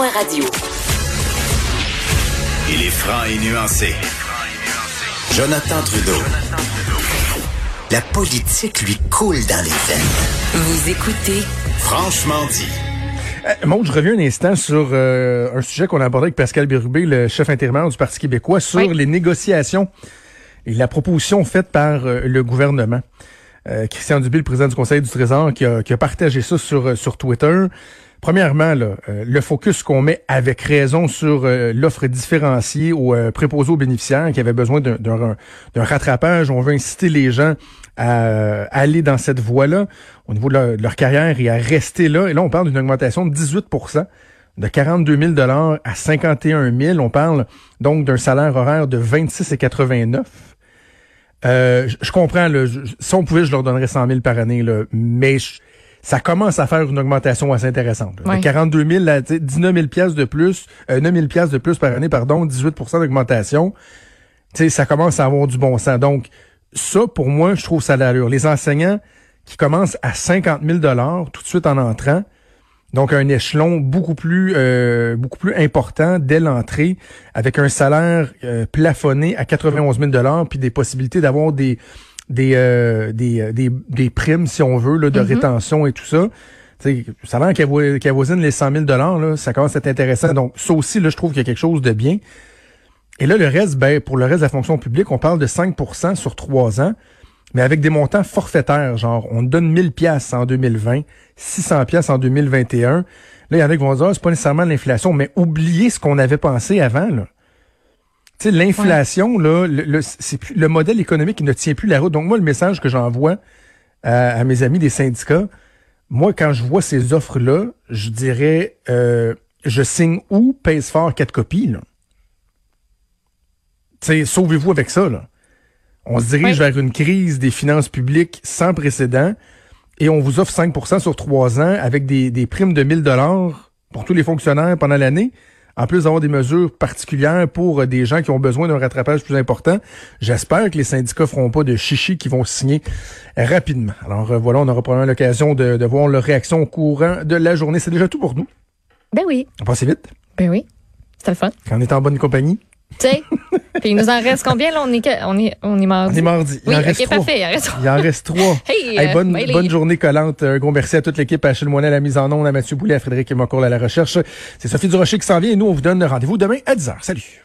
Cube Radio. Il est franc et nuancé. Jonathan Trudeau. La politique lui coule dans les veines. Vous écoutez Franchement dit. Euh, Maud, je reviens un instant sur euh, un sujet qu'on a abordé avec Pascal Bérubé, le chef intérimaire du Parti québécois, sur Oui. les négociations et la proposition faite par euh, le gouvernement. Euh, Christian Dubé, le président du Conseil du Trésor, qui a, qui a partagé ça sur, euh, sur Twitter. Premièrement, là, euh, le focus qu'on met avec raison sur euh, l'offre différenciée aux euh, préposés aux bénéficiaires qui avaient besoin d'un- rattrapage. On veut inciter les gens à aller dans cette voie-là au niveau de leur, de leur carrière et à rester là. Et là, on parle d'une augmentation de 18% de 42 000 à 51 000. On parle donc d'un salaire horaire de 26,89 euh, je, comprends, là, si on pouvait, je leur donnerais 100 000 par année, là, mais je- ça commence à faire une augmentation assez intéressante. là. De Ouais. 42 000 à tu sais, 19 000 piastres de plus, euh, 9 000 piastres de plus par année, pardon, 18% d'augmentation. Ça commence à avoir du bon sens. Donc, ça, pour moi, je trouve ça l'allure. Les enseignants qui commencent à 50 000 tout de suite en entrant, donc un échelon beaucoup plus euh, beaucoup plus important dès l'entrée, avec un salaire euh, plafonné à 91 000 puis des possibilités d'avoir des des, euh, des, euh, des des primes si on veut là, de rétention et tout ça. Tu sais, le salaire qui, avo- qui avoisine les 100 000 là, ça commence à être intéressant. Donc ça aussi, là, je trouve qu'il y a quelque chose de bien. Et là, le reste, ben, pour le reste de la fonction publique, on parle de 5% sur trois ans, mais avec des montants forfaitaires, genre on donne 1000 pièces en 2020, 600 pièces en 2021. Là, il y en a qui vont dire, ah, c'est pas nécessairement l'inflation, mais oubliez ce qu'on avait pensé avant, là. Tu sais, l'inflation, là, le, le- c'est plus, le modèle économique qui ne tient plus la route. Donc, moi, le message que j'envoie à, à mes amis des syndicats, moi, quand je vois ces offres-là, je dirais, euh, je signe où, pèse fort, quatre copies, là. Tu sais, sauvez-vous avec ça, là. On se dirige Oui. vers une crise des finances publiques sans précédent et on vous offre 5% sur trois ans avec des, des primes de 1000 dollars pour tous les fonctionnaires pendant l'année. En plus d'avoir des mesures particulières pour euh, des gens qui ont besoin d'un rattrapage plus important, j'espère que les syndicats feront pas de chichi qui vont signer rapidement. Alors euh, voilà, on aura probablement l'occasion de, de voir leur réaction au courant de la journée. C'est déjà tout pour nous. Ben oui. On passe vite Ben oui. C'était le fun. quand on est en bonne compagnie. Tu sais? Puis il nous en reste combien, là? On est, on est, on est mardi. On est mardi. Il Oui, en reste trois. parfait. Il en reste trois. Il en reste trois. Hey, Hey, euh, bonne, bonne journée collante. Un gros merci à toute l'équipe, à Achille Moinet à la mise en onde, à Mathieu Boulet, à Frédéric Mocourt à la recherche. C'est Sophie Durocher qui s'en vient et nous, on vous donne rendez-vous demain à 10h. Salut.